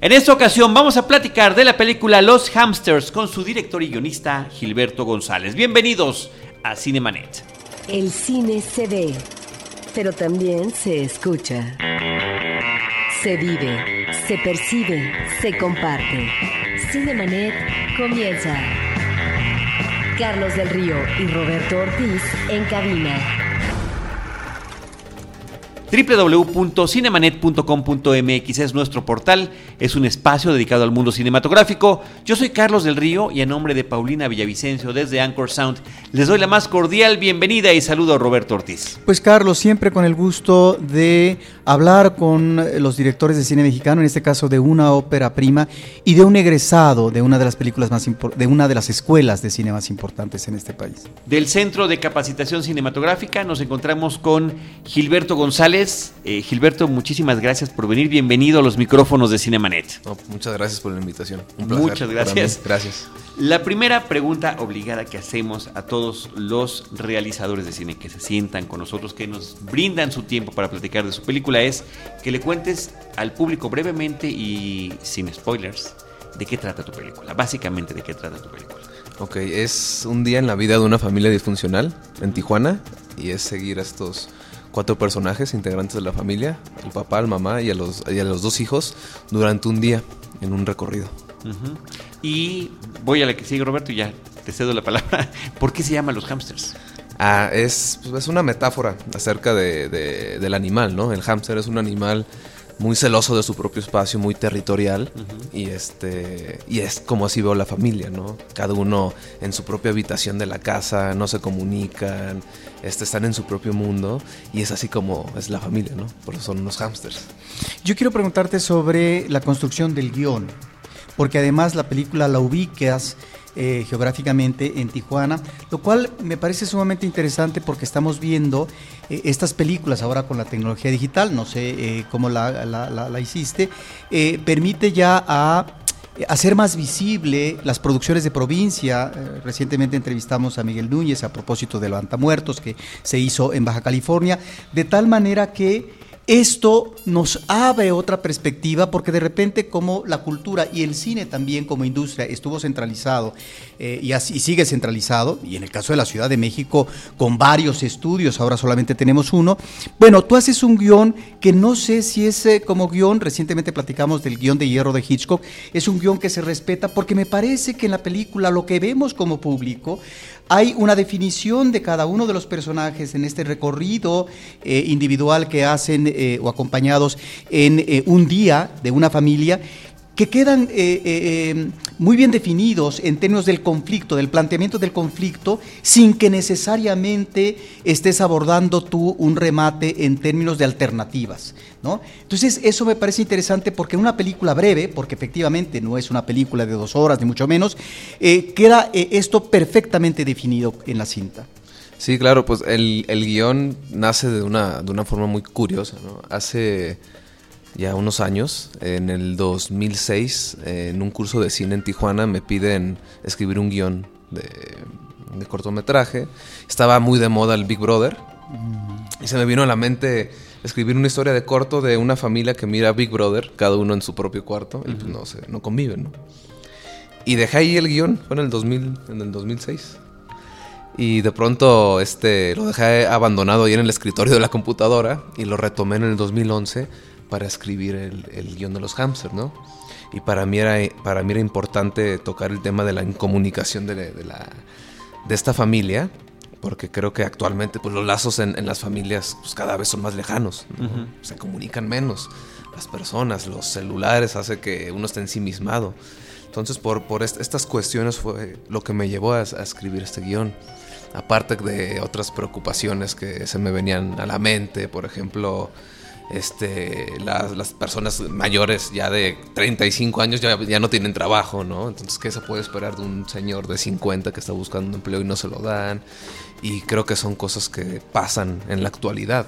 En esta ocasión vamos a platicar de la película Los Hamsters con su director y guionista Gilberto González. Bienvenidos a Cinemanet. El cine se ve, pero también se escucha. Se vive, se percibe, se comparte. Cinemanet comienza. Carlos del Río y Roberto Ortiz en cabina www.cinemanet.com.mx es nuestro portal, es un espacio dedicado al mundo cinematográfico. Yo soy Carlos del Río y a nombre de Paulina Villavicencio desde Anchor Sound les doy la más cordial bienvenida y saludo a Roberto Ortiz. Pues Carlos, siempre con el gusto de hablar con los directores de cine mexicano, en este caso de una ópera prima y de un egresado de una de las películas más de una de las escuelas de cine más importantes en este país. Del Centro de Capacitación Cinematográfica nos encontramos con Gilberto González eh, Gilberto, muchísimas gracias por venir. Bienvenido a los micrófonos de Cinemanet. muchas gracias por la invitación. muchas gracias. Gracias. La primera pregunta obligada que hacemos a todos los realizadores de cine que se sientan con nosotros, que nos brindan su tiempo para platicar de su película, es que le cuentes al público brevemente y sin spoilers de qué trata tu película. Básicamente, de qué trata tu película. Ok, es un día en la vida de una familia disfuncional en Tijuana y es seguir a estos cuatro personajes integrantes de la familia, el papá, el mamá y a los, y a los dos hijos, durante un día en un recorrido. Y voy a la que sigue Roberto y ya te cedo la palabra. ¿Por qué se llama los hamsters? Ah, es, es una metáfora acerca de, del animal, ¿no? El hámster es un animal muy celoso de su propio espacio, muy territorial y este y es como así veo la familia, ¿no? Cada uno en su propia habitación de la casa, no se comunican, este, están en su propio mundo y es así como es la familia, ¿no? Por eso son unos hámsters. Yo quiero preguntarte sobre la construcción del guion, porque además la película la ubicas eh, geográficamente en Tijuana, lo cual me parece sumamente interesante porque estamos viendo eh, estas películas ahora con la tecnología digital, no sé eh, cómo la, hiciste, permite ya a hacer más visible las producciones de provincia. recientemente entrevistamos a Miguel Núñez a propósito de Muertos que se hizo en Baja California, de tal manera que esto nos abre otra perspectiva porque de repente como la cultura y el cine también como industria estuvo centralizado eh, y, así, sigue centralizado, y en el caso de la Ciudad de México con varios estudios, ahora solamente tenemos uno, bueno, tú haces un guion que no sé si es eh, como guion, recientemente platicamos del guion de Hierro de Hitchcock, es un guion que se respeta porque me parece que en la película lo que vemos como público hay una definición de cada uno de los personajes en este recorrido eh, individual que hacen eh, o acompañados en eh, un día de una familia que quedan muy bien definidos en términos del conflicto, del planteamiento del conflicto, sin que necesariamente estés abordando tú un remate en términos de alternativas. ¿No? Entonces, eso me parece interesante porque en una película breve, porque efectivamente no es una película de dos horas, ni mucho menos, eh, queda esto perfectamente definido en la cinta. Sí, claro, pues el, el guion nace de una, de una forma muy curiosa. ¿no? Hace ya unos años, en el 2006, en un curso de cine en Tijuana, me piden escribir un guion de, cortometraje. Estaba muy de moda el Big Brother. Y se me vino a la mente escribir una historia de corto de una familia que mira Big Brother, cada uno en su propio cuarto, y pues no, sé, no conviven, ¿no? Y dejé ahí el guion, fue en el, 2000, en el 2006. Y de pronto este, lo dejé abandonado ahí en el escritorio de la computadora y lo retomé en el 2011 para escribir el, el guion de los hamsters, ¿no? Y para mí, era, para mí era importante tocar el tema de la incomunicación de, de, la, de esta familia, porque creo que actualmente pues, los lazos en, las familias pues, cada vez son más lejanos, se comunican menos las personas, los celulares hace que uno esté ensimismado. Entonces por, por estas cuestiones fue lo que me llevó a, a escribir este guion aparte de otras preocupaciones que se me venían a la mente, por ejemplo, este, las, las, personas mayores ya de 35 años ya, ya no tienen trabajo, ¿no? Entonces, ¿qué se puede esperar de un señor de 50 que está buscando un empleo y no se lo dan? Y creo que son cosas que pasan en la actualidad.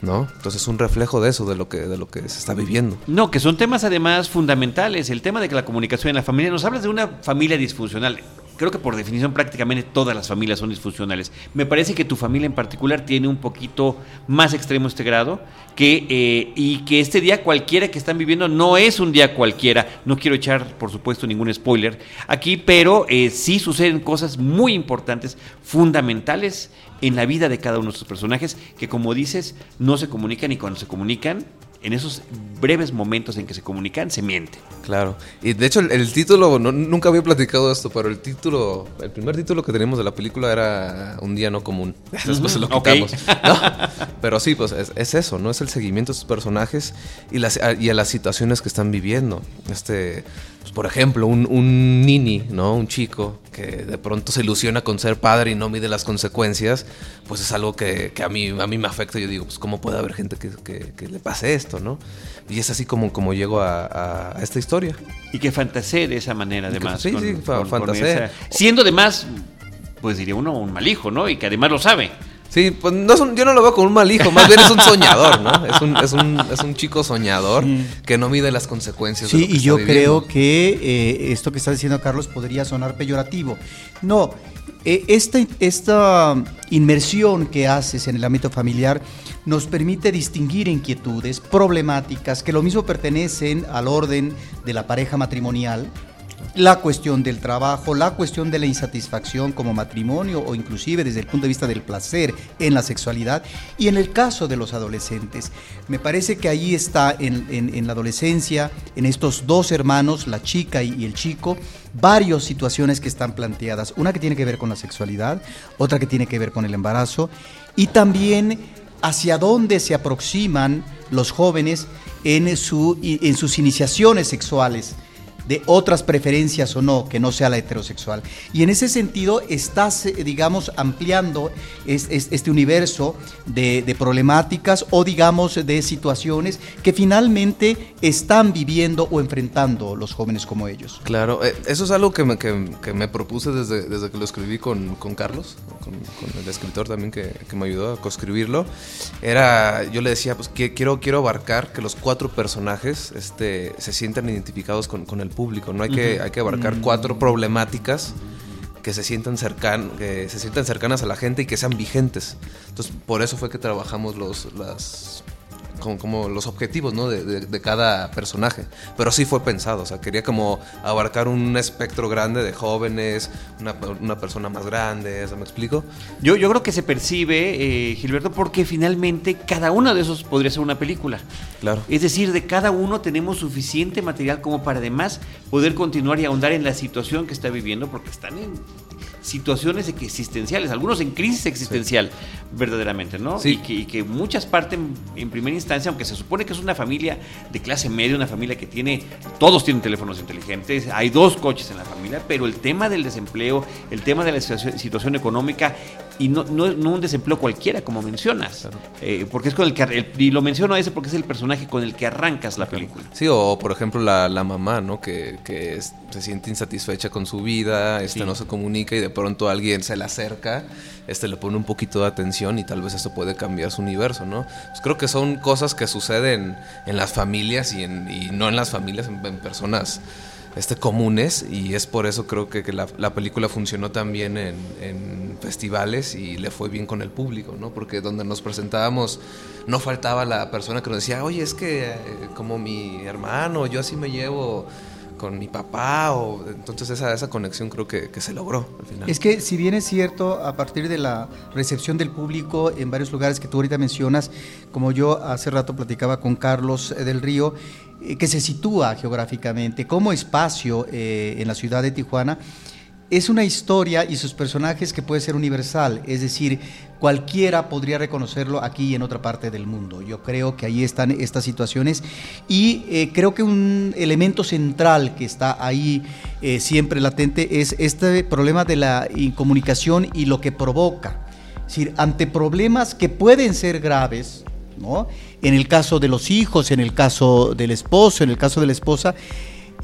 ¿no? Entonces es un reflejo de eso, de lo que, de lo que se está viviendo. No, que son temas además fundamentales. El tema de que la comunicación en la familia, nos hablas de una familia disfuncional creo que por definición prácticamente todas las familias son disfuncionales. Me parece que tu familia en particular tiene un poquito más extremo este grado que, eh, y que este día cualquiera que están viviendo no es un día cualquiera. No quiero echar, por supuesto, ningún spoiler aquí, pero eh, sí suceden cosas muy importantes, fundamentales en la vida de cada uno de estos personajes que, como dices, no se comunican y cuando se comunican en esos breves momentos en que se comunican, se miente. Claro. Y de hecho, el, título, nunca había platicado esto, pero el título, el primer título que teníamos de la película era Un día no común. Después se lo quitamos. Pero sí, pues es, eso, ¿no? Es el seguimiento de sus personajes y, las, y a las situaciones que están viviendo. Este, pues, por ejemplo, un, un nini, ¿no? Un chico que de pronto se ilusiona con ser padre y no mide las consecuencias, pues es algo que, a, mí, a mí me afecta. Yo digo, pues cómo puede haber gente que, le pase esto, ¿no? Y es así como, como llego a, esta historia. Y que fantasee de esa manera, además. Sí, sí, fantasee. Siendo además, pues diría uno, un mal hijo, ¿no? Y que además lo sabe. Sí, pues no es yo no lo veo como un mal hijo, más bien es un soñador, ¿no? Es un, es un, es un chico soñador que no mide las consecuencias. Sí, y yo creo que eh, esto que está diciendo Carlos podría sonar peyorativo. No, eh, esta, esta inmersión que haces en el ámbito familiar nos permite distinguir inquietudes, problemáticas que lo mismo pertenecen al orden de la pareja matrimonial, la cuestión del trabajo, la cuestión de la insatisfacción como matrimonio o inclusive desde el punto de vista del placer en la sexualidad y en el caso de los adolescentes. Me parece que ahí está en, la adolescencia, en estos dos hermanos, la chica y, el chico, varias situaciones que están planteadas. Una que tiene que ver con la sexualidad, otra que tiene que ver con el embarazo y también hacia dónde se aproximan los jóvenes en, su, en sus iniciaciones sexuales de otras preferencias o no, que no sea la heterosexual. Y en ese sentido estás, eh, digamos, ampliando este universo de, problemáticas o, digamos, de situaciones que finalmente están viviendo o enfrentando los jóvenes como ellos. Claro, eh, eso es algo que me, que, me propuse desde, desde, que lo escribí con, con Carlos, con, el escritor también que, que, me ayudó a coescribirlo. Era, yo le decía, pues que quiero, quiero abarcar que los cuatro personajes este, se sientan identificados con, con el público. No hay que, hay que abarcar cuatro problemáticas que se sientan cercan, que se sientan cercanas a la gente y que sean vigentes. Entonces, por eso fue que trabajamos los, las como, los objetivos ¿no? de, cada personaje. Pero sí fue pensado, o sea, quería como abarcar un espectro grande de jóvenes, una, persona más grande, ¿me explico? Yo, yo creo que se percibe, eh, Gilberto, porque finalmente cada uno de esos podría ser una película. Claro. Es decir, de cada uno tenemos suficiente material como para además poder continuar y ahondar en la situación que está viviendo, porque están en situaciones existenciales, algunos en crisis existencial, verdaderamente, ¿no? Sí. Y, que, muchas parten en primera instancia, aunque se supone que es una familia de clase media, una familia que tiene, todos tienen teléfonos inteligentes, hay dos coches en la familia, pero el tema del desempleo, el tema de la situación, económica, y no, no, un desempleo cualquiera, como mencionas, eh, porque es con el que, y lo menciono a ese porque es el personaje con el que arrancas la película. Sí, o por ejemplo la, mamá, ¿no? Que, que se siente insatisfecha con su vida, este no se comunica y de pronto alguien se le acerca, este le pone un poquito de atención y tal vez eso puede cambiar su universo, ¿no? Pues creo que son cosas que suceden en las familias y, en, y no en las familias, en, personas este, comunes y es por eso creo que, la, película funcionó también en, en, festivales y le fue bien con el público, ¿no? Porque donde nos presentábamos no faltaba la persona que nos decía, oye, es que eh, como mi hermano, yo así me llevo con mi papá o entonces esa, esa conexión creo que, que, se logró al final. Es que si bien es cierto, a partir de la recepción del público en varios lugares que tú ahorita mencionas, como yo hace rato platicaba con Carlos del Río, eh, que se sitúa geográficamente como espacio eh, en la ciudad de Tijuana, es una historia y sus personajes que puede ser universal, es decir, cualquiera podría reconocerlo aquí y en otra parte del mundo. Yo creo que ahí están estas situaciones y eh, creo que un elemento central que está ahí eh, siempre latente es este problema de la incomunicación y lo que provoca. Es decir, ante problemas que pueden ser graves, ¿no? En el caso de los hijos, en el caso del esposo, en el caso de la esposa,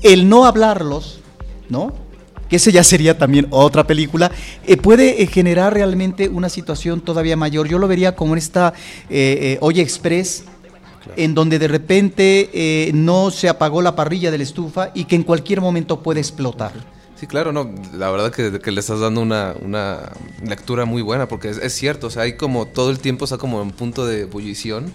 el no hablarlos, ¿no? Que ese ya sería también otra película, eh, puede eh, generar realmente una situación todavía mayor. Yo lo vería como esta eh, Oye Express, en donde de repente no se apagó la parrilla de la estufa y que en cualquier momento puede explotar. Sí, claro, no, la verdad que, que le estás dando una, una lectura muy buena, porque es, es, cierto, o sea, hay como todo el tiempo está como en punto de ebullición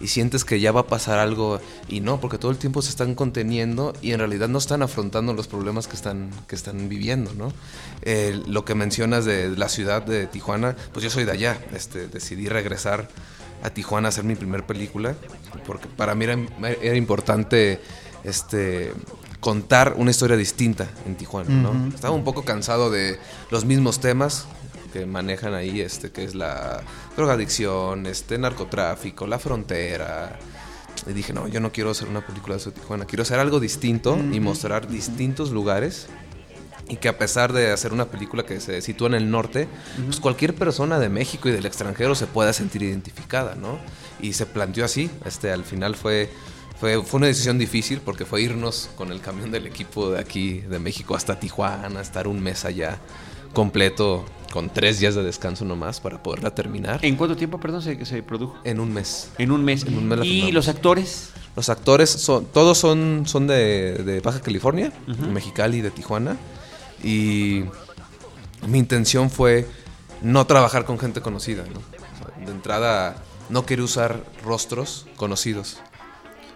y sientes que ya va a pasar algo y no, porque todo el tiempo se están conteniendo y en realidad no están afrontando los problemas que están, que están viviendo, ¿no? Eh, lo que mencionas de la ciudad de Tijuana, pues yo soy de allá, este, decidí regresar a Tijuana a hacer mi primer película, porque para mí era, era importante este, contar una historia distinta en Tijuana, ¿no? Uh -huh. Estaba un poco cansado de los mismos temas que manejan ahí, este, que es la drogadicción, este, narcotráfico, la frontera. Y dije, no, yo no quiero hacer una película de Tijuana, quiero hacer algo distinto y mostrar distintos lugares. Y que a pesar de hacer una película que se sitúa en el norte, uh -huh. pues cualquier persona de México y del extranjero se pueda sentir identificada, ¿no? Y se planteó así, este, al final fue fue, fue, una decisión difícil porque fue irnos con el camión del equipo de aquí, de México, hasta Tijuana, estar un mes allá completo, con tres días de descanso nomás para poderla terminar. ¿En cuánto tiempo, perdón, se, se produjo? En un mes. En un mes. En un mes ¿Y los actores? Los actores, son, todos son, son de, de Baja California, uh -huh. de Mexicali y de Tijuana. Y mi intención fue no trabajar con gente conocida, ¿no? O sea, de entrada, no quería usar rostros conocidos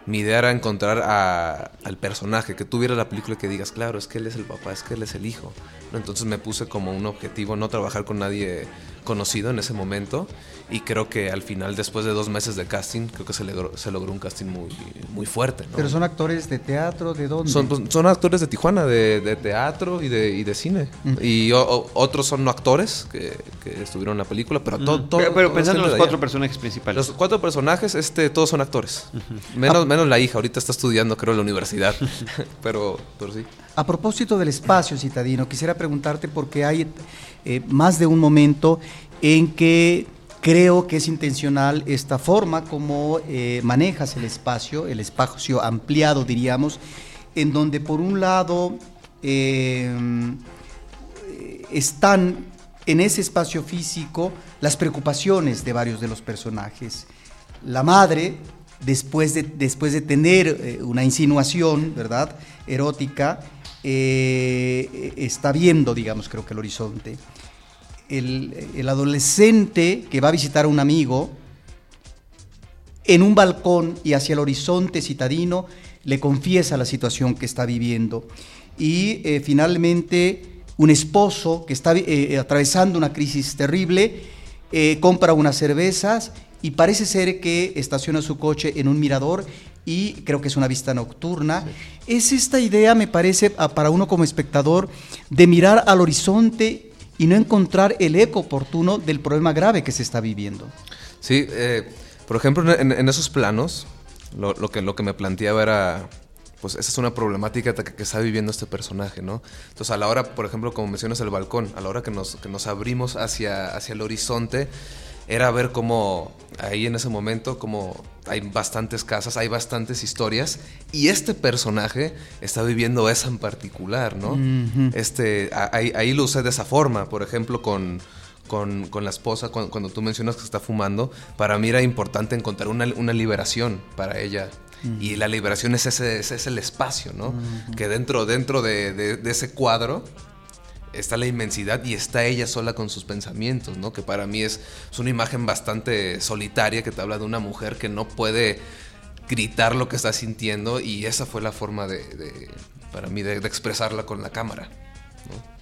mi idea era encontrar a, al personaje, que tuviera la película y que digas, claro, es que él es el papá, es que él es el hijo. Entonces me puse como un objetivo no trabajar con nadie conocido en ese momento y creo que al final, después de dos meses de casting, creo que se logró, se logró un casting muy, muy fuerte. ¿no? ¿Pero son actores de teatro? ¿De dónde? Son, pues, son actores de Tijuana, de, de teatro y de, y de cine. Y o, o, otros son no actores que, que, estuvieron en la película, pero todo... Pero, pero pensando en los cuatro personajes principales. Los cuatro personajes, este, todos son actores. Uh -huh. menos, ah. menos la hija, ahorita está estudiando, creo, en la universidad. pero, pero sí. A propósito del espacio citadino, quisiera preguntarte porque hay eh, más de un momento en que creo que es intencional esta forma como eh, manejas el espacio, el espacio ampliado, diríamos, en donde por un lado eh, están en ese espacio físico las preocupaciones de varios de los personajes. La madre, después de, después de tener eh, una insinuación, ¿verdad?, erótica, está viendo, digamos, creo que el horizonte. El, el, adolescente que va a visitar a un amigo en un balcón y hacia el horizonte citadino le confiesa la situación que está viviendo. Y eh, finalmente un esposo que está eh, atravesando una crisis terrible eh, compra unas cervezas y parece ser que estaciona su coche en un mirador y creo que es una vista nocturna. Sí. Es esta idea, me parece, para uno como espectador, de mirar al horizonte y no encontrar el eco oportuno del problema grave que se está viviendo. Sí, eh, por ejemplo, en, esos planos, lo, lo, que, lo que me planteaba era, pues esa es una problemática que, que, está viviendo este personaje, ¿no? Entonces, a la hora, por ejemplo, como mencionas el balcón, a la hora que nos, que nos abrimos hacia, hacia el horizonte, era ver cómo ahí en ese momento, como hay bastantes casas, hay bastantes historias, y este personaje está viviendo esa en particular, ¿no? Uh -huh. este, ahí, ahí, lo usé de esa forma, por ejemplo, con, con, con la esposa, cuando, cuando, tú mencionas que está fumando, para mí era importante encontrar una, una liberación para ella. Uh -huh. Y la liberación es ese, ese es el espacio, ¿no? Uh -huh. Que dentro, dentro de, de, de ese cuadro está la inmensidad y está ella sola con sus pensamientos, ¿no? Que para mí es, es, una imagen bastante solitaria que te habla de una mujer que no puede gritar lo que está sintiendo y esa fue la forma de, para mí, de, de, expresarla con la cámara, ¿no?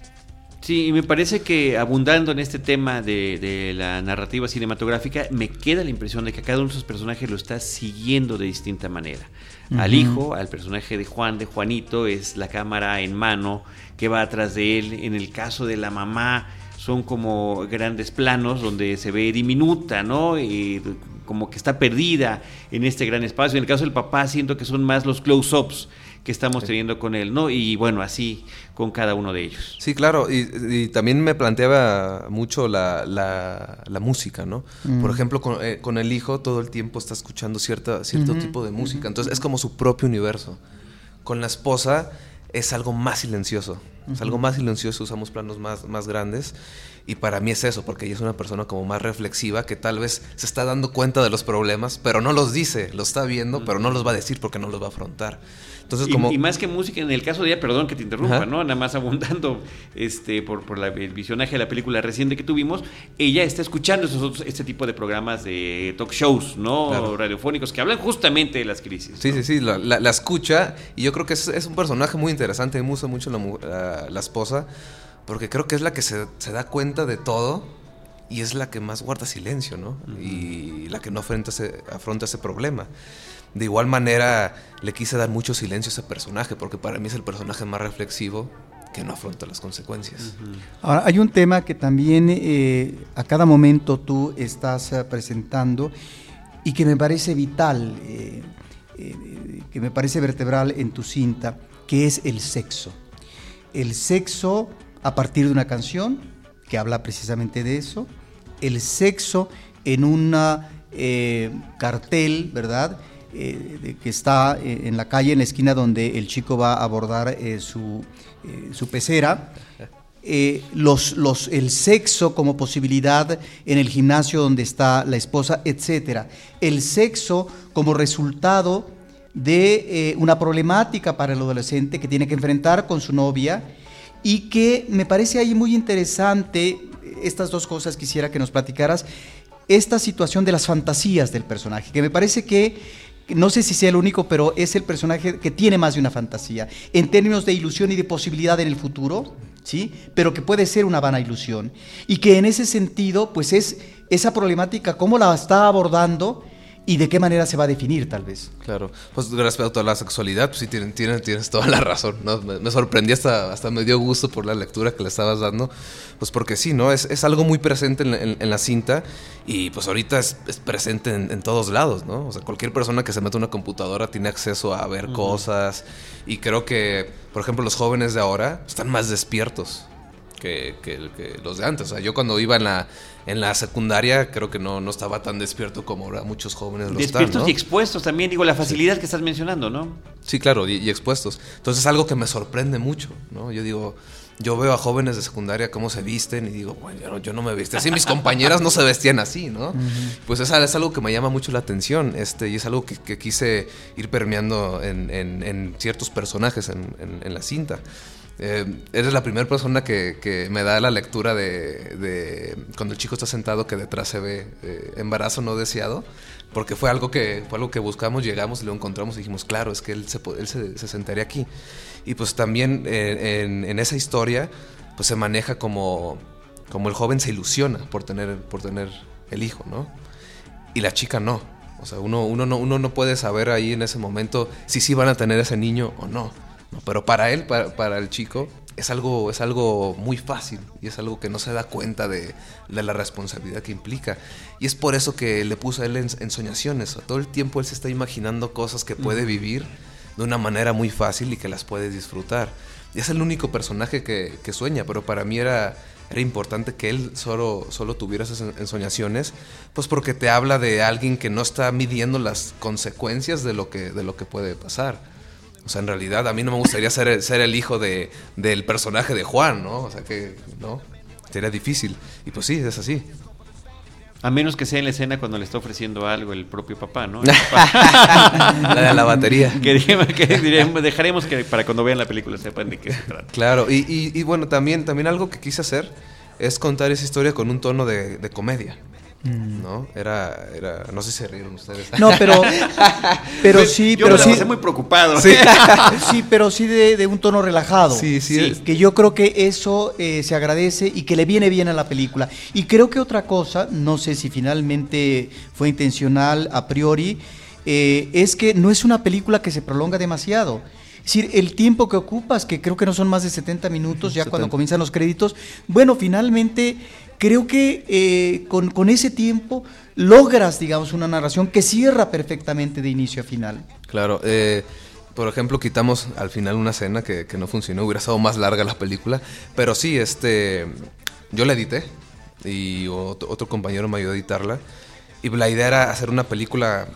Sí, y me parece que abundando en este tema de, de, la narrativa cinematográfica, me queda la impresión de que cada uno de esos personajes lo está siguiendo de distinta manera. Uh -huh. Al hijo, al personaje de Juan, de Juanito, es la cámara en mano que va atrás de él. En el caso de la mamá, son como grandes planos donde se ve diminuta, ¿no? Y como que está perdida en este gran espacio. En el caso del papá, siento que son más los close-ups que estamos teniendo con él, ¿no? Y bueno, así con cada uno de ellos. Sí, claro, y, y también me planteaba mucho la, la, la música, ¿no? Mm. Por ejemplo, con, eh, con, el hijo todo el tiempo está escuchando cierta, cierto uh -huh, tipo de música, uh -huh. entonces es como su propio universo. Con la esposa es algo más silencioso. Es algo más silencioso, usamos planos más, más grandes. Y para mí es eso, porque ella es una persona como más reflexiva que tal vez se está dando cuenta de los problemas, pero no los dice, los está viendo, pero no los va a decir porque no los va a afrontar. Entonces, y, como... y más que música, en el caso de ella, perdón que te interrumpa, ¿no? Nada más abundando este, por, por el visionaje de la película reciente que tuvimos, ella está escuchando esos este tipo de programas de talk shows, ¿no? Radiofónicos que hablan justamente de las crisis. Sí, sí, sí, la, la, escucha y yo creo que es, es un personaje muy interesante, me gusta mucho la, la esposa porque creo que es la que se, da cuenta de todo y es la que más guarda silencio, ¿no? Y la que no afronta ese, afronta ese problema. De igual manera, le quise dar mucho silencio a ese personaje, porque para mí es el personaje más reflexivo que no afronta las consecuencias. Ahora, hay un tema que también eh, a cada momento tú estás eh, presentando y que me parece vital, eh, que me parece vertebral en tu cinta, que es el sexo. El sexo a partir de una canción que habla precisamente de eso, el sexo en un eh, cartel, ¿verdad? Eh, que está eh, en la calle, en la esquina donde el chico va a abordar su, su, pecera. los, los, el sexo como posibilidad en el gimnasio donde está la esposa, etc. El sexo como resultado de una problemática para el adolescente que tiene que enfrentar con su novia y que me parece ahí muy interesante, estas dos cosas quisiera que nos platicaras, esta situación de las fantasías del personaje, que me parece que, no sé si sea el único, pero es el personaje que tiene más de una fantasía, en términos de ilusión y de posibilidad en el futuro, ¿sí? Pero que puede ser una vana ilusión. Y que en ese sentido, pues es esa problemática, cómo la está abordando y de qué manera se va a definir tal vez. Claro, pues respecto a la sexualidad, pues sí tienes, tienes, toda la razón, ¿no? Me, sorprendí hasta, hasta me dio gusto por la lectura que le estabas dando, pues porque sí, ¿no? Es, es algo muy presente en, la cinta y pues ahorita es, presente en, todos lados, ¿no? O sea, cualquier persona que se mete a una computadora tiene acceso a ver cosas y creo que, por ejemplo, los jóvenes de ahora están más despiertos que, que, los de antes. O sea, yo cuando iba en la, en la secundaria creo que no, no estaba tan despierto como ahora muchos jóvenes lo Despiertos y expuestos también, digo, la facilidad que estás mencionando, ¿no? Sí, claro, y, expuestos. Entonces es algo que me sorprende mucho, ¿no? Yo digo, yo veo a jóvenes de secundaria cómo se visten y digo, bueno, yo no, me viste así, mis compañeras no se vestían así, ¿no? Pues es, es, algo que me llama mucho la atención este, y es algo que, quise ir permeando en, en, ciertos personajes en, en la cinta. Eh, eres la primera persona que, me da la lectura de, cuando el chico está sentado que detrás se ve eh, embarazo no deseado, porque fue algo que fue algo que buscamos, llegamos lo encontramos y dijimos, claro, es que él se, él se, sentaría aquí. Y pues también eh, en, esa historia pues se maneja como, como el joven se ilusiona por tener, por tener el hijo, ¿no? Y la chica no. O sea, uno, uno, no, uno no puede saber ahí en ese momento si sí van a tener ese niño o no. Pero para él, para, el chico, es algo, es algo muy fácil y es algo que no se da cuenta de, la responsabilidad que implica. Y es por eso que le puso a él en, soñaciones. todo el tiempo él se está imaginando cosas que puede vivir de una manera muy fácil y que las puede disfrutar. Y es el único personaje que, sueña, pero para mí era, era importante que él solo, solo tuviera esas ensoñaciones, pues porque te habla de alguien que no está midiendo las consecuencias de lo que, de lo que puede pasar. O sea, en realidad a mí no me gustaría ser, el, ser el hijo de, del personaje de Juan, ¿no? O sea que, ¿no? Sería difícil. Y pues sí, es así. A menos que sea en la escena cuando le está ofreciendo algo el propio papá, ¿no? la de la batería. que, dejaremos que para cuando vean la película sepan de qué se trata. Claro, y, y, bueno, también, también algo que quise hacer es contar esa historia con un tono de, de comedia. Mm. ¿No? Era, era, no sé si se rieron ustedes. No, pero, pero sí, yo pero me sí. muy preocupado. Sí, sí pero sí de, un tono relajado. Sí, sí. Que yo creo que eso eh, se agradece y que le viene bien a la película. Y creo que otra cosa, no sé si finalmente fue intencional a priori, eh, es que no es una película que se prolonga demasiado. Es decir, el tiempo que ocupas, que creo que no son más de 70 minutos, ya cuando comienzan los créditos, bueno, finalmente creo que eh, con, ese tiempo logras, digamos, una narración que cierra perfectamente de inicio a final. Claro, eh, por ejemplo, quitamos al final una escena que, no funcionó, hubiera estado más larga la película, pero sí, este, yo la edité y otro, otro compañero me ayudó a editarla y la idea era hacer una película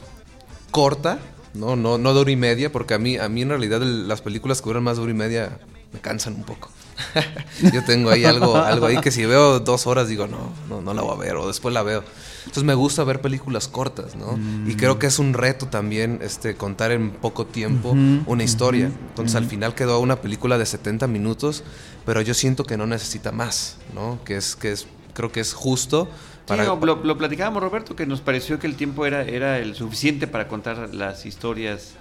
corta, ¿no? No, no de hora y media, porque a mí, a mí en realidad las películas que duran más de hora y media me cansan un poco. Yo tengo ahí algo, algo ahí que si veo dos horas digo, no, no, no la voy a ver, o después la veo. Entonces me gusta ver películas cortas, ¿no? Y creo mm. que es un reto también este, contar en poco tiempo una historia. Entonces al final quedó una película de 70 minutos, pero yo siento que no necesita más, ¿no? Que es, que es, creo que es justo. Para... Sí, lo, lo, platicábamos Roberto, que nos pareció que el tiempo era, era el suficiente para contar las historias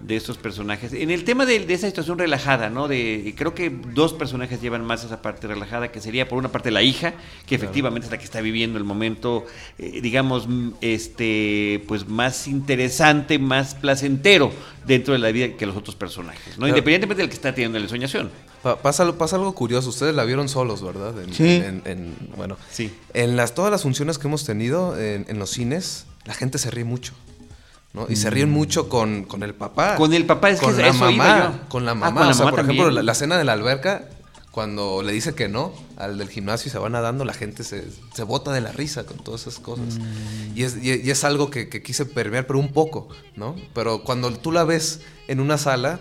de estos personajes. En el tema de, esa situación relajada, ¿no? De, creo que dos personajes llevan más esa parte relajada, que sería por una parte la hija, que efectivamente es la que está viviendo el momento, eh, digamos, este, pues más interesante, más placentero dentro de la vida que los otros personajes, ¿no? Independientemente del que está teniendo la soñación. pasa, pasa algo curioso, ustedes la vieron solos, ¿verdad? sí. bueno, sí. En las, todas las funciones que hemos tenido en los cines, la gente se ríe mucho. Y se ríen mucho con, con, el papá. Con el papá, es con que la mamá, Con la mamá. o sea, por ejemplo, la, escena de la alberca, cuando le dice que no al del gimnasio y se va nadando, la gente se, se bota de la risa con todas esas cosas. Mm. Y, es, y, es algo que, que, quise permear, pero un poco, ¿no? Pero cuando tú la ves en una sala,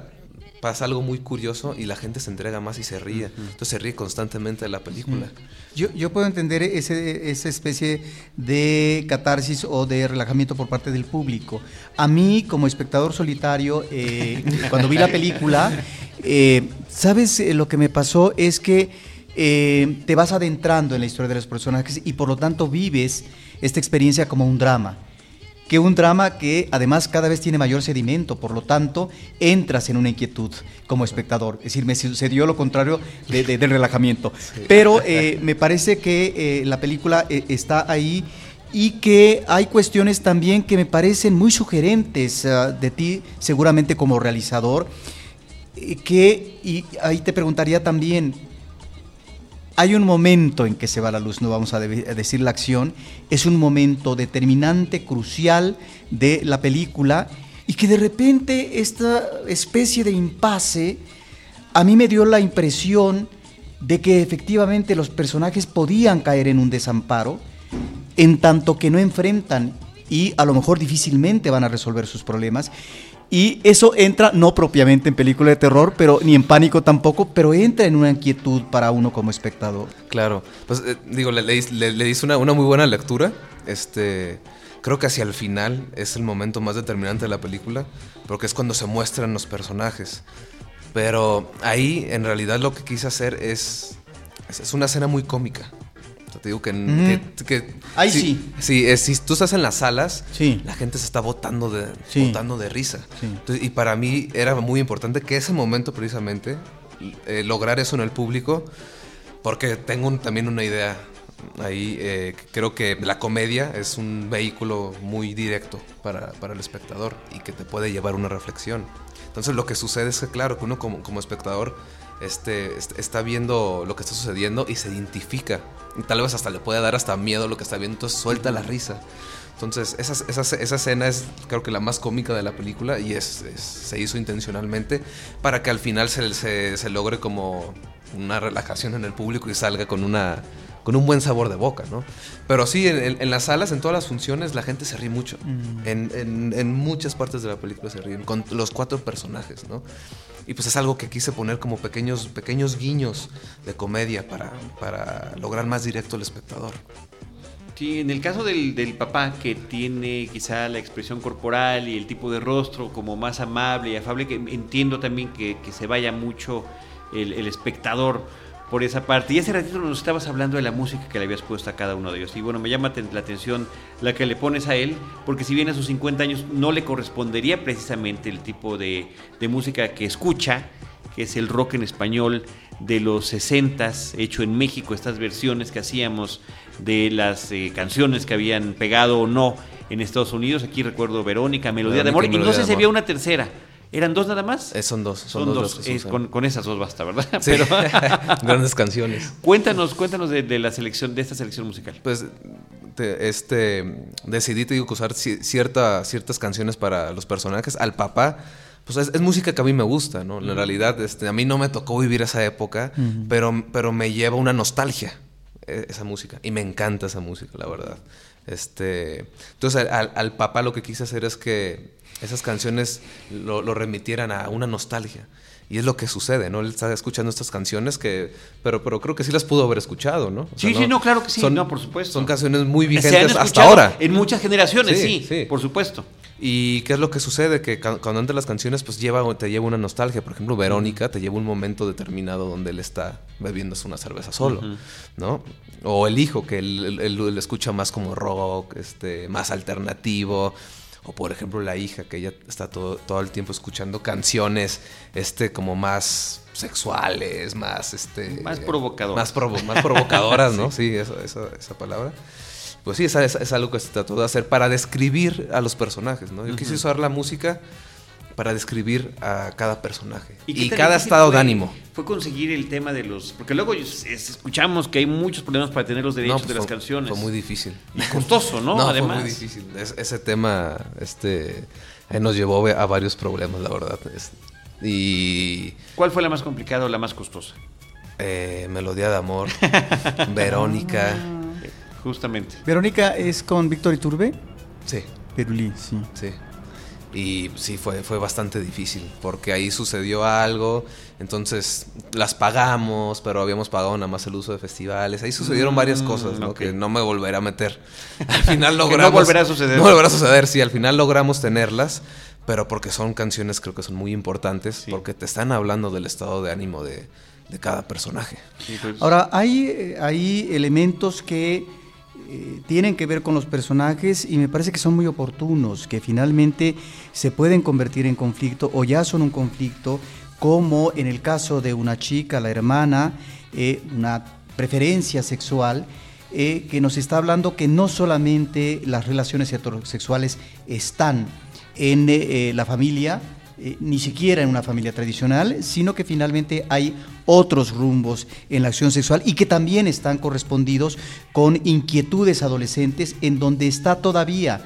pasa algo muy curioso y la gente se entrega más y se ríe. Entonces se ríe constantemente de la película. Yo, yo puedo entender ese, esa especie de catarsis o de relajamiento por parte del público. A mí, como espectador solitario, eh, cuando vi la película, eh, ¿sabes eh, lo que me pasó? Es que te vas adentrando en la historia de los personajes y por lo tanto vives esta experiencia como un drama que un drama que además cada vez tiene mayor sedimento, por lo tanto entras en una inquietud como espectador. Es decir, me sucedió lo contrario del relajamiento. Pero eh, me parece que eh, la película eh, está ahí y que hay cuestiones también que me parecen muy sugerentes ah, de ti, seguramente como realizador, que, y ahí te preguntaría también, hay un momento en que se va la luz, no vamos a, decir la acción, es un momento determinante, crucial de la película y que de repente esta especie de impasse a mí me dio la impresión de que efectivamente los personajes podían caer en un desamparo en tanto que no enfrentan y a lo mejor difícilmente van a resolver sus problemas y eso entra, no propiamente en película de terror, pero ni en pánico tampoco, pero entra en una inquietud para uno como espectador. Claro, pues eh, digo, le, le, hice una, una, muy buena lectura. Este, creo que hacia el final es el momento más determinante de la película, porque es cuando se muestran los personajes. Pero ahí en realidad lo que quise hacer es, es una escena muy cómica. Te digo que. Ahí sí. Sí, si tú estás en las salas, la gente se está botando de, botando de risa. y para mí era muy importante que ese momento, precisamente, eh, lograr eso en el público, porque tengo también una idea ahí. Eh, creo que la comedia es un vehículo muy directo para, para, el espectador y que te puede llevar una reflexión. Entonces, lo que sucede es que, claro, que uno como, como espectador este, está viendo lo que está sucediendo y se identifica. Y tal vez hasta le puede dar hasta miedo lo que está viendo, entonces suelta la risa. Entonces, esa, esa, esa escena es creo que la más cómica de la película y es, se hizo intencionalmente para que al final se, se, se, logre como una relajación en el público y salga con una con un buen sabor de boca, ¿no? Pero sí, en, las salas, en todas las funciones, la gente se ríe mucho. Mm. En, en, muchas partes de la película se ríen, con los cuatro personajes, ¿no? Y pues es algo que quise poner como pequeños, pequeños guiños de comedia para, para lograr más directo al espectador. Sí, en el caso del, del, papá que tiene quizá la expresión corporal y el tipo de rostro como más amable y afable, que entiendo también que, que se vaya mucho el, el espectador por esa parte. Y hace ratito nos estabas hablando de la música que le habías puesto a cada uno de ellos. Y bueno, me llama la atención la que le pones a él, porque si bien a sus 50 años no le correspondería precisamente el tipo de, música que escucha, que es el rock en español de los 60 hecho en México, estas versiones que hacíamos de las eh, canciones que habían pegado o no en Estados Unidos. Aquí recuerdo Verónica, Melodía de Amor, y no sé si había una tercera. ¿Eran dos nada más? Eh, son dos. Son, dos. con, esas dos basta, ¿verdad? Grandes canciones. Cuéntanos, cuéntanos de, la selección, de esta selección musical. Pues este decidí te usar cierta, ciertas canciones para los personajes. Al papá, pues es, música que a mí me gusta, ¿no? En realidad, este, a mí no me tocó vivir esa época, pero, pero me lleva una nostalgia esa música. Y me encanta esa música, la verdad. Este, entonces, al, al papá lo que quise hacer es que esas canciones lo, lo remitieran a una nostalgia. Y es lo que sucede, ¿no? Él está escuchando estas canciones que... Pero, pero creo que sí las pudo haber escuchado, ¿no? O sí, sea, sí, no, claro que sí. Son, no, por supuesto. Son canciones muy vigentes hasta ahora. En muchas generaciones, Sí, sí, sí. por supuesto. ¿Y qué es lo que sucede? Que cuando entran las canciones, pues lleva, te lleva una nostalgia. Por ejemplo, Verónica te lleva un momento determinado donde él está bebiéndose una cerveza solo. ¿no? O el hijo, que él, él- él- él escucha más como rock, este, más alternativo. O por ejemplo la hija, que ella está todo, todo el tiempo escuchando canciones este, como más sexuales, más... Este, Más provocadoras. Más, provo- más provocadoras, ¿no? sí, esa, esa, esa palabra. Pues sí, es, es algo que se trató de hacer para describir a los personajes, ¿no? Yo quise usar la música para describir a cada personaje y, cada estado fue- de ánimo. Fue conseguir el tema de los. Porque luego es- es- escuchamos que hay muchos problemas para tener los derechos pues de las canciones. Fue muy difícil. Y costoso, ¿no? No, Además. fue muy difícil. Es- ese tema este, eh, nos llevó a varios problemas, la verdad. Es- y ¿Cuál fue la más complicada o la más costosa? eh, Melodía de Amor, Verónica. Justamente. Verónica es con Víctor Iturbe. Sí, Perulí, sí. sí. Y sí, fue, fue bastante difícil, porque ahí sucedió algo, entonces las pagamos, pero habíamos pagado nada más el uso de festivales. Ahí sucedieron varias Mm, cosas, ¿no? Que no me volverá a meter. Al final Que no logramos... volverá a suceder. No volverá a suceder, sí, al final logramos tenerlas, pero porque son canciones creo que son muy importantes, Sí. porque te están hablando del estado de ánimo de, de cada personaje. Sí, pues, Ahora, hay, eh, hay elementos que tienen que ver con los personajes y me parece que son muy oportunos, que finalmente se pueden convertir en conflicto o ya son un conflicto, como en el caso de una chica, la hermana, eh, una preferencia sexual. eh, que nos está hablando que no solamente las relaciones heterosexuales están en eh, la familia, eh, ni siquiera en una familia tradicional, sino que finalmente hay otros rumbos en la acción sexual y que también están correspondidos con inquietudes adolescentes en donde está todavía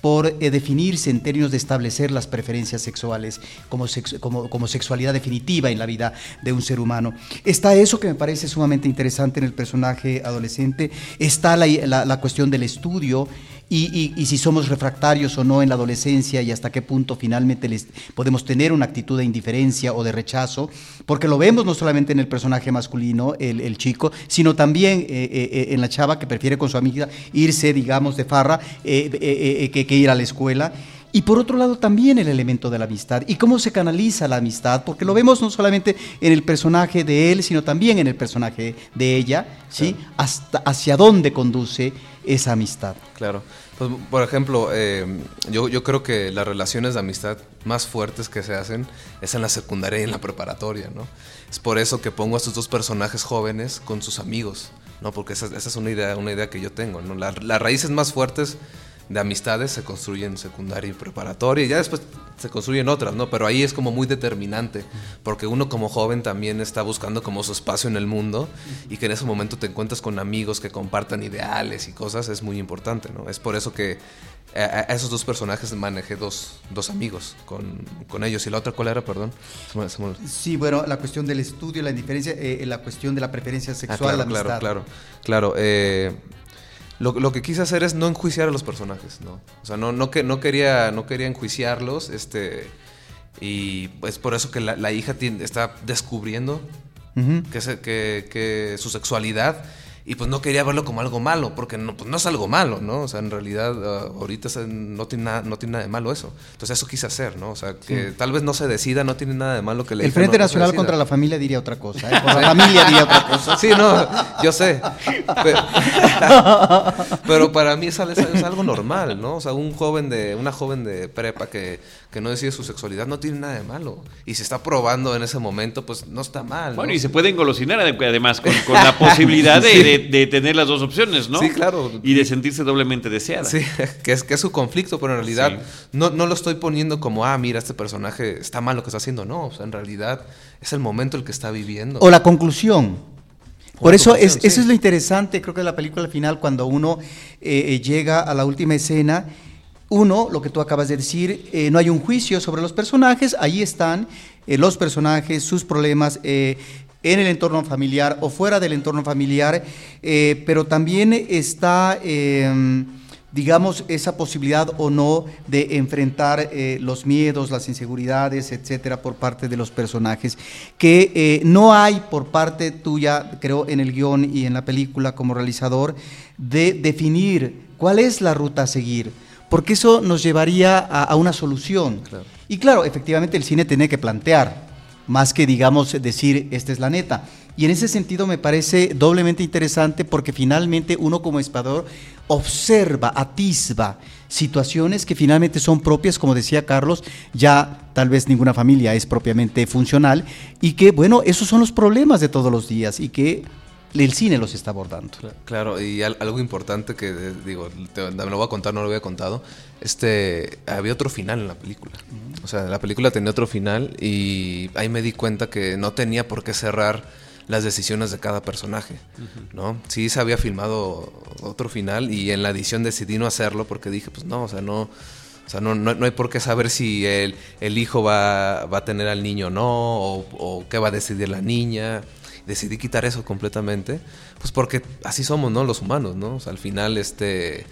por eh, definirse en términos de establecer las preferencias sexuales como, como, como sexualidad definitiva en la vida de un ser humano. Está eso que me parece sumamente interesante en el personaje adolescente, está la- la cuestión del estudio y, y- y si somos refractarios o no en la adolescencia y hasta qué punto finalmente les podemos tener una actitud de indiferencia o de rechazo, porque lo vemos no solamente en el personaje masculino, el, el chico, sino también eh, eh, eh, en la chava que prefiere con su amiga irse, digamos, de farra eh, eh, eh, que, que ir a la escuela. Y por otro lado también el elemento de la amistad y cómo se canaliza la amistad, porque lo vemos no solamente en el personaje de él, sino también en el personaje de ella, ¿sí? Hasta hacia dónde conduce esa amistad. Claro. Pues, por ejemplo, eh, yo, yo creo que las relaciones de amistad más fuertes que se hacen es en la secundaria y en la preparatoria, ¿no? Es por eso que pongo a estos dos personajes jóvenes con sus amigos, ¿no? Porque esa, esa es una idea, una idea que yo tengo, ¿no? La- las raíces más fuertes de amistades se construyen en secundaria y preparatoria y ya después se construyen otras, ¿no? Pero ahí es como muy determinante, porque uno como joven también está buscando como su espacio en el mundo y que en ese momento te encuentras con amigos que compartan ideales y cosas es muy importante, ¿no? Es por eso que a, a esos dos personajes manejé dos, dos amigos con, con ellos. ¿Y la otra cuál era, perdón? Sí, bueno, la cuestión del estudio, la indiferencia, eh, la cuestión de la preferencia Ah, sexual, claro, la amistad. claro, claro, claro. eh, lo, lo que quise hacer es no enjuiciar a los personajes, ¿no? O sea, no, no, que, no, quería, no quería enjuiciarlos, este... Y es por eso que la, la hija está descubriendo que, se- que, que su sexualidad y pues no quería verlo como algo malo, porque no, pues no es algo malo, ¿no? O sea, en realidad ah, ahorita se- no, tiene nada, no tiene nada de malo eso. Entonces eso quise hacer, ¿no? O sea, que tal vez no se decida, no tiene nada de malo que le El Frente Nacional contra la Familia diría otra cosa. ¿eh? Por la familia diría otra cosa. Sí, no, yo sé. Pero, pero para mí es, al- es algo normal, ¿no? O sea, un joven de, una joven de prepa que, que no decide su sexualidad no tiene nada de malo. Y se está probando en ese momento, pues no está mal. Bueno, ¿no? y se puede engolosinar ade- además con, con la posibilidad de, Sí. De- de tener las dos opciones, ¿no? Sí, claro. Y de sentirse doblemente deseada. Sí, que es, que es su conflicto, pero en realidad Sí. no, no lo estoy poniendo como, ah, mira, este personaje está mal lo que está haciendo. No, o sea, en realidad es el momento el que está viviendo. O la conclusión. Por eso es, eso es lo interesante, creo que de la película al final, cuando uno eh, eh, llega a la última escena, uno, lo que tú acabas de decir, eh, no hay un juicio sobre los personajes, ahí están eh, los personajes, sus problemas, eh, en el entorno familiar o fuera del entorno familiar, eh, pero también está, em, digamos, esa posibilidad o no de enfrentar eh, los miedos, las inseguridades, etcétera, por parte de los personajes, que eh, no hay por parte tuya, creo, en el guion y en la película como realizador, de definir cuál es la ruta a seguir porque eso nos llevaría a, una solución. Y claro, efectivamente el cine tiene que plantear, más que digamos decir, esta es la neta. Y en ese sentido me parece doblemente interesante porque finalmente uno como espectador observa, atisba situaciones que finalmente son propias, como decía Carlos, ya tal vez ninguna familia es propiamente funcional y que, bueno, esos son los problemas de todos los días y que el cine los está abordando. Claro, y algo importante que eh, digo, me lo voy a contar, no lo había contado, este, había otro final en la película. O sea, la película tenía otro final y ahí me di cuenta que no tenía por qué cerrar las decisiones de cada personaje, ¿no? Sí se había filmado otro final y en la edición decidí no hacerlo porque dije, pues no, o sea, no... O sea, no, no, hay por qué saber si el, el hijo va, va, a tener al niño o no, o, o qué va a decidir la niña decidí quitar eso completamente, pues porque así somos, ¿no? Los humanos, ¿no? O sea, al final, este,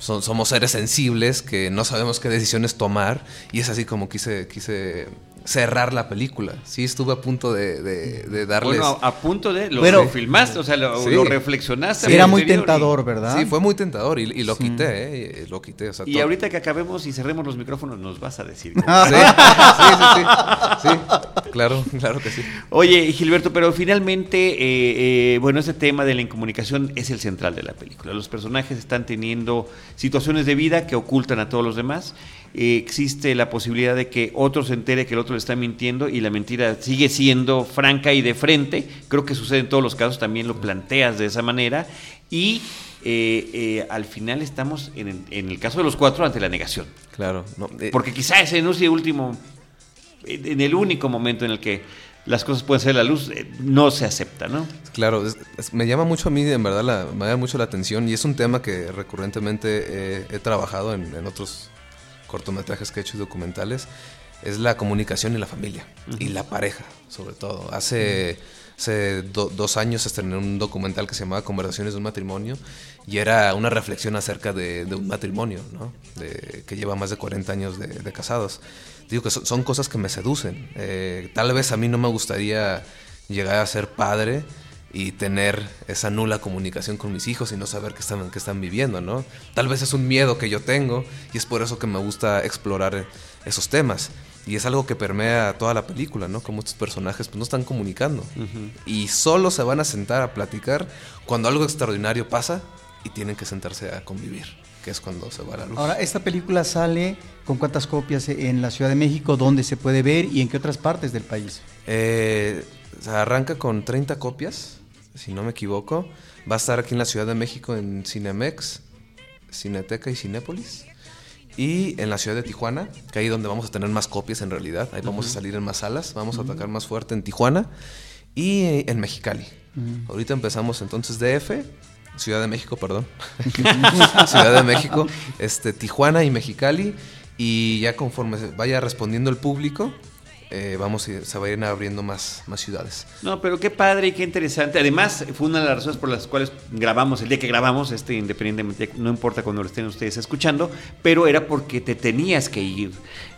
somos seres sensibles que no sabemos qué decisiones tomar y es así como quise, quise cerrar la película. Sí, estuve a punto de, de, darles... Bueno, a, punto de... Lo, filmaste, o sea, lo, reflexionaste. era muy tentador, ¿verdad? Sí, fue muy tentador y, lo quité, ¿eh? Lo quité. y ahorita que acabemos y cerremos los micrófonos, nos vas a decir. sí, sí, sí, sí, claro, claro que sí. Oye, Gilberto, pero finalmente, eh, eh, bueno, ese tema de la incomunicación es el central de la película. Los personajes están teniendo situaciones de vida que ocultan a todos los demás existe la posibilidad de que otro se entere que el otro le está mintiendo y la mentira sigue siendo franca y de frente. Creo que sucede en todos los casos, también lo planteas de esa manera. Y eh, eh, al final estamos, en, el caso de los cuatro, ante la negación. Claro. Eh, Porque quizá ese no sea último, en el único momento en el que las cosas pueden ser la luz, no se acepta, ¿no? Claro, me llama mucho a mí, en verdad, me llama mucho la atención y es un tema que recurrentemente he trabajado en, en otros cortometrajes que he hecho y documentales, es la comunicación y la familia. Y la pareja, sobre todo. Hace, hace dos años estrené un documental que se llamaba Conversaciones de un matrimonio y era una reflexión acerca de, un matrimonio, ¿no? De, que lleva más de 40 años de, casados. Digo que son, cosas que me seducen. Eh, tal vez a mí no me gustaría llegar a ser padre y tener esa nula comunicación con mis hijos y no saber qué están, qué están viviendo, ¿no? Tal vez es un miedo que yo tengo y es por eso que me gusta explorar esos temas. Y es algo que permea toda la película, ¿no? Como estos personajes pues, no están comunicando. Y solo se van a sentar a platicar cuando algo extraordinario pasa y tienen que sentarse a convivir, que es cuando se va la luz. Ahora, ¿esta película sale con cuántas copias en la Ciudad de México? ¿Dónde se puede ver y en qué otras partes del país? Eh, arranca con 30 copias si no me equivoco. Va a estar aquí en la Ciudad de México en Cinemex, Cineteca y Cinépolis. Y en la ciudad de Tijuana, que ahí donde vamos a tener más copias en realidad. Ahí vamos a salir en más salas. Vamos a atacar más fuerte en Tijuana y en Mexicali. Ahorita empezamos entonces DF, Ciudad de México, perdón. Ciudad de México, este, Tijuana y Mexicali. Y ya conforme vaya respondiendo el público, eh, vamos a, se vayan abriendo más, más ciudades. No, pero qué padre y qué interesante. Además, fue una de las razones por las cuales grabamos, el día que grabamos, este independientemente, no importa cuando lo estén ustedes escuchando, pero era porque te tenías que ir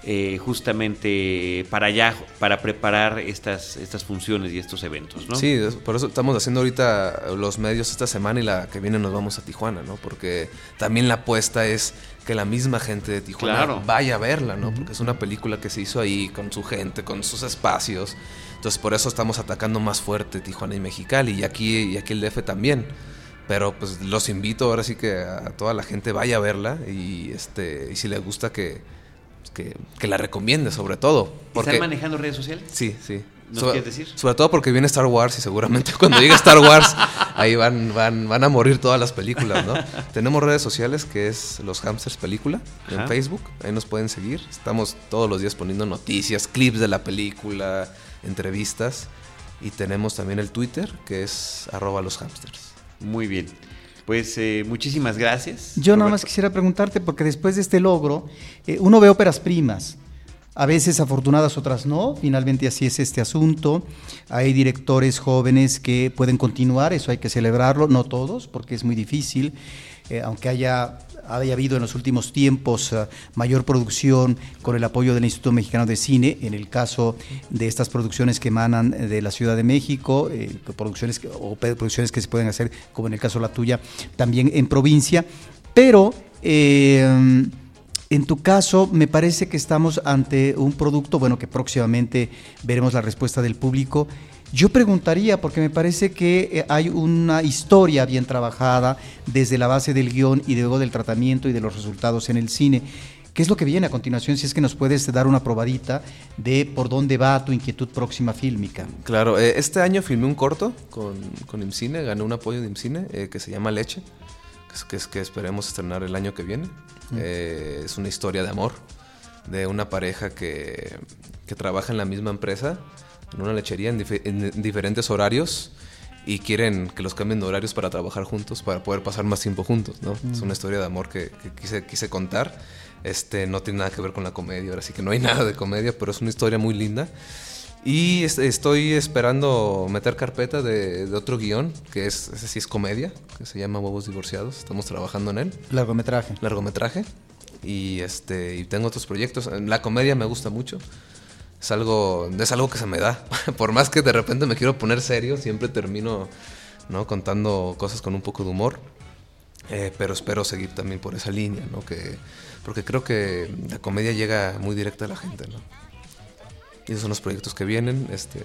eh, justamente para allá, para preparar estas, estas funciones y estos eventos, ¿no? Sí, por eso estamos haciendo ahorita los medios esta semana y la que viene nos vamos a Tijuana, ¿no? Porque también la apuesta es que la misma gente de Tijuana vaya a verla, ¿no? Porque es una película que se hizo ahí con su gente, con sus espacios. Entonces por eso estamos atacando más fuerte Tijuana y Mexicali y aquí y aquí el DF también. Pero pues los invito ahora sí que a toda la gente vaya a verla y este y si le gusta que que, la recomiende sobre todo. ¿Están manejando redes sociales? Sí, sí. ¿No quieres decir? Sobre todo porque viene Star Wars y seguramente cuando llegue Star Wars ahí van, van, van a morir todas las películas, ¿no? Tenemos redes sociales que es Los Hamsters Película en Facebook, ahí nos pueden seguir. Estamos todos los días poniendo noticias, clips de la película, entrevistas. Y tenemos también el Twitter que es arroba los hamsters. Muy bien. Pues eh, muchísimas gracias. Yo nada más quisiera preguntarte, porque después de este logro, eh, uno ve óperas primas A veces afortunadas, otras no. Finalmente así es este asunto. Hay directores jóvenes que pueden continuar, eso hay que celebrarlo, no todos, porque es muy difícil. Eh, aunque haya, haya habido en los últimos tiempos eh, mayor producción con el apoyo del Instituto Mexicano de Cine, en el caso de estas producciones que emanan de la Ciudad de México, eh, producciones o producciones que se pueden hacer, como en el caso de la tuya, también en provincia, pero en tu caso, me parece que estamos ante un producto, bueno, que próximamente veremos la respuesta del público. Yo preguntaría, porque me parece que eh, hay una historia bien trabajada desde la base del guion y luego del tratamiento y de los resultados en el cine. ¿Qué es lo que viene a continuación? Si es que nos puedes dar una probadita de por dónde va tu inquietud próxima fílmica. Claro, eh, este año filmé un corto con, con IMCINE, gané un apoyo de IMCINE eh, que se llama Leche que, es, que esperemos estrenar el año que viene. Eh, es una historia de amor de una pareja que, que, trabaja en la misma empresa, en una lechería, en, diferentes horarios y quieren que los cambien de horarios para trabajar juntos, para poder pasar más tiempo juntos, ¿no? Es una historia de amor que, que, quise, quise contar. Este, no tiene nada que ver con la comedia, ahora sí que no hay nada de comedia, pero es una historia muy linda. Y estoy esperando meter carpeta de, otro guion, que es, ese sí es comedia, que se llama Huevos Divorciados. Estamos trabajando en él. Largometraje. Largometraje. Y, este, y tengo otros proyectos. La comedia me gusta mucho. Es algo, es algo que se me da. Por más que de repente me quiero poner serio, siempre termino ¿no? contando cosas con un poco de humor. Eh, pero espero seguir también por esa línea, ¿no? que, porque creo que la comedia llega muy directa a la gente. ¿no? Y esos son los proyectos que vienen. Este.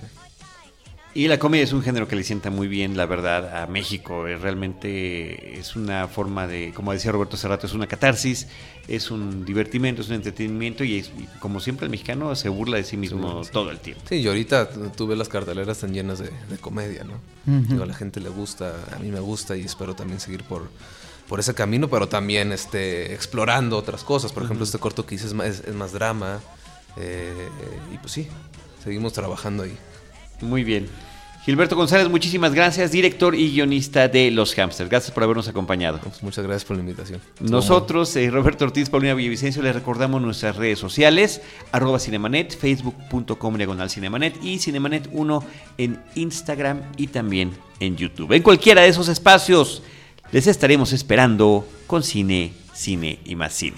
Y la comedia es un género que le sienta muy bien, la verdad, a México. Eh, realmente es una forma de, como decía Roberto hace rato, es una catarsis, es un divertimento, es un entretenimiento y, como siempre el mexicano se burla de sí mismo todo el tiempo. Sí, y ahorita tú ves las carteleras tan llenas de, comedia, ¿no? a la gente le gusta, a mí me gusta y espero también seguir por, por ese camino, pero también este, explorando otras cosas. Por ejemplo, este corto que hice es más drama. Eh, y pues sí, seguimos trabajando ahí. Muy bien. Gilberto González, muchísimas gracias, director y guionista de Los Hamsters. Gracias por habernos acompañado. Pues muchas gracias por la invitación. Nosotros, eh, Roberto Ortiz, Paulina Villavicencio, les recordamos nuestras redes sociales, arroba Cinemanet, facebook.com diagonal Cinemanet y Cinemanet1 en Instagram y también en YouTube. En cualquiera de esos espacios les estaremos esperando con cine, cine y más cine.